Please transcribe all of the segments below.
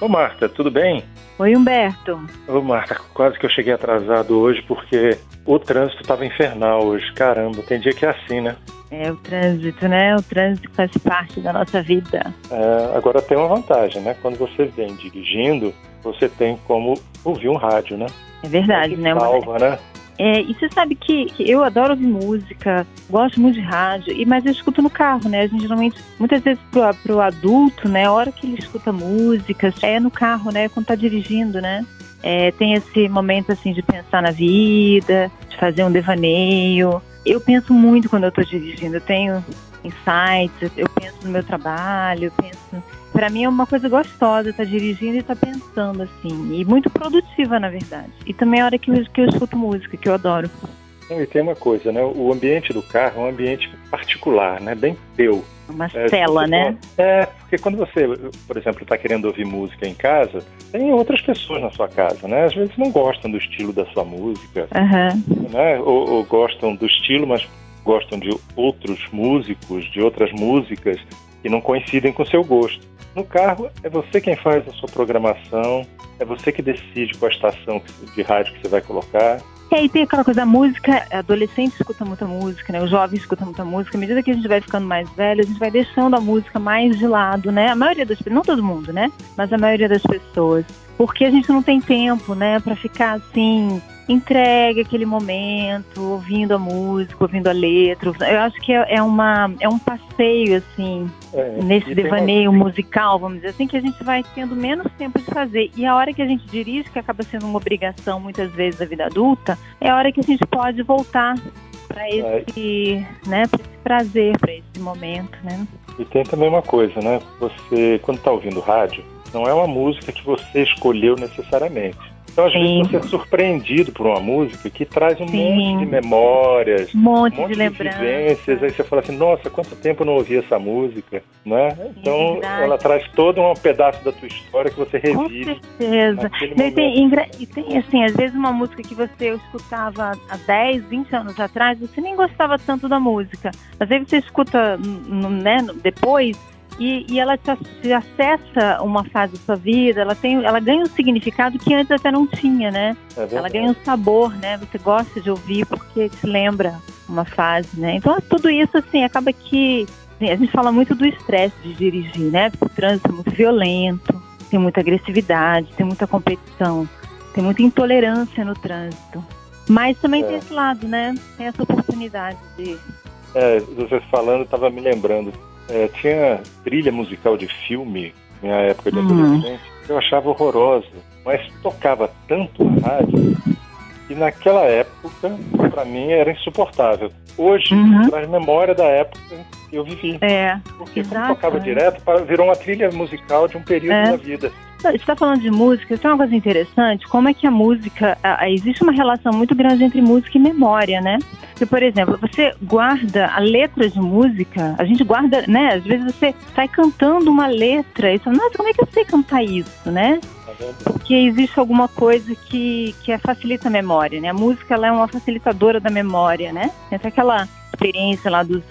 Ô Marta, tudo bem? Oi, Humberto. Ô Marta, quase que eu cheguei atrasado hoje porque o trânsito estava infernal hoje. Caramba, tem dia que é assim, né? É o trânsito, né? O trânsito faz parte da nossa vida. É, agora tem uma vantagem, né? Quando você vem dirigindo, você tem como ouvir um rádio, né? É verdade, né? Salva, né? É, e você sabe que, que, eu adoro ouvir música, gosto muito de rádio, e mas eu escuto no carro, né? A gente geralmente, muitas vezes pro, pro adulto, né? A hora que ele escuta músicas, é no carro, né? Quando tá dirigindo, né? É, tem esse momento assim de pensar na vida, de fazer um devaneio. Eu penso muito quando eu estou dirigindo. Eu tenho insights, eu no meu trabalho, penso para mim é uma coisa gostosa estar tá dirigindo e estar tá pensando assim, e muito produtiva na verdade. E também é a hora que eu, que eu escuto música, que eu adoro. E tem uma coisa, né? O ambiente do carro é um ambiente particular, né? Bem teu. Uma é, cela, né? É, porque quando você, por exemplo, está querendo ouvir música em casa, tem outras pessoas na sua casa, né? Às vezes não gostam do estilo da sua música, uhum. né? Ou, ou gostam do estilo, mas gostam de outros músicos, de outras músicas que não coincidem com seu gosto. No carro, é você quem faz a sua programação, é você que decide qual estação de rádio que você vai colocar. E aí tem aquela coisa, a música, adolescente escuta muita música, né? O jovem escuta muita música. À medida que a gente vai ficando mais velho, a gente vai deixando a música mais de lado, né? A maioria das pessoas, não todo mundo, né? Mas a maioria das pessoas. Porque a gente não tem tempo, né? Pra ficar assim, entregue aquele momento, ouvindo a música, ouvindo a letra. Eu acho que é, é uma, é um passeio, assim, é, nesse devaneio uma... musical, vamos dizer assim, que a gente vai tendo menos tempo de fazer. E a hora que a gente dirige, que acaba sendo uma obrigação muitas vezes da vida adulta, é a hora que a gente pode voltar para esse, né, esse prazer, para esse momento, né? E tem também uma coisa, né? Você, quando está ouvindo rádio, não é uma música que você escolheu necessariamente. Então, às vezes, você é surpreendido por uma música que traz um Sim. monte de memórias, um monte, um monte de, de vivências. Aí você fala assim, nossa, quanto tempo eu não ouvi essa música, né? Então, é ela traz todo um pedaço da tua história que você revive. Com certeza. E tem, e tem, assim, às vezes uma música que você escutava há 10, 20 anos atrás, você nem gostava tanto da música. Mas aí você escuta, né, depois, e, e ela te, te, acessa uma fase da sua vida, ela tem, ela ganha um significado que antes até não tinha, né? É ela ganha um sabor, né? Você gosta de ouvir porque te lembra uma fase, né? Então tudo isso assim acaba que assim, a gente fala muito do estresse de dirigir, né? Porque o trânsito é muito violento, tem muita agressividade, tem muita competição, tem muita intolerância no trânsito. Mas também é. tem esse lado, né? Tem essa oportunidade de. É, você falando, estava me lembrando é, tinha trilha musical de filme, minha época de uhum. adolescente, que eu achava horrorosa, mas tocava tanto na rádio que naquela época, para mim, era insuportável. Hoje, uhum. traz memória da época que eu vivi. É. Porque como tocava direto, virou uma trilha musical de um período é. da vida. Está falando de música, tem uma coisa interessante, como é que a música, a, a, existe uma relação muito grande entre música e memória, né? Porque, por exemplo, você guarda a letra de música, a gente guarda, né? Às vezes você sai cantando uma letra e fala, nossa, como é que eu sei cantar isso, né? Porque existe alguma coisa que, que é, facilita a memória, né? A música ela é uma facilitadora da memória, né? Tem aquela experiência lá dos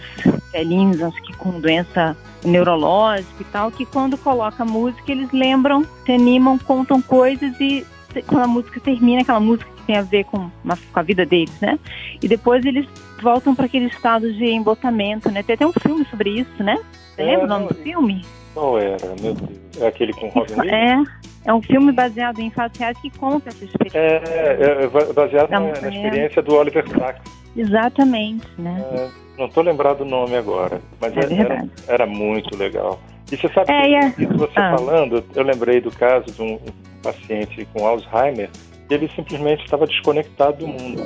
velhinhos, acho que com doença neurológica e tal, que quando coloca música eles lembram, se animam, contam coisas e quando a música termina, aquela música que tem a ver com, uma, com a vida deles, né? E depois eles voltam para aquele estado de embotamento, né? Tem até um filme sobre isso, né? Você é, lembra o nome do filme? Qual era, meu Deus? É aquele com Robin Williams? É, é um filme baseado em fatos reais que conta essa experiência. É, é baseado na, na, experiência do Oliver Sacks. Exatamente, né? É, não estou lembrado o nome agora, mas é era, era, muito legal. E você sabe é, que, você ah. falando, eu lembrei do caso de um paciente com Alzheimer, ele simplesmente estava desconectado do mundo.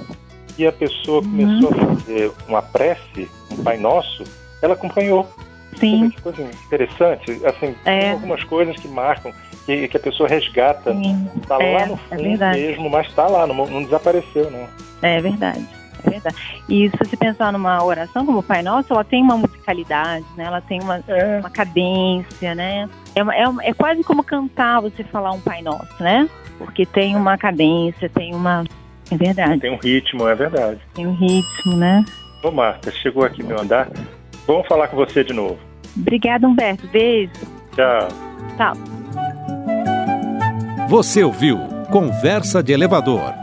E a pessoa uhum. começou a fazer uma prece, um Pai Nosso, ela acompanhou. Sim. Que coisa interessante. Assim, é. tem algumas coisas que marcam, que, que a pessoa resgata. Está é, lá no é fundo é mesmo, mas está lá, não, não desapareceu, não. É verdade. É verdade. E se você pensar numa oração como o Pai Nosso, ela tem uma musicalidade, né? Ela tem uma, é. uma cadência, né? É, é, é quase como cantar você falar um Pai Nosso, né? Porque tem uma cadência, tem uma... É verdade. Tem um ritmo, é verdade. Tem um ritmo, né? Ô Marta, chegou aqui meu andar. Vamos falar com você de novo. Obrigada, Humberto. Beijo. Tchau. Tchau. Você ouviu Conversa de Elevador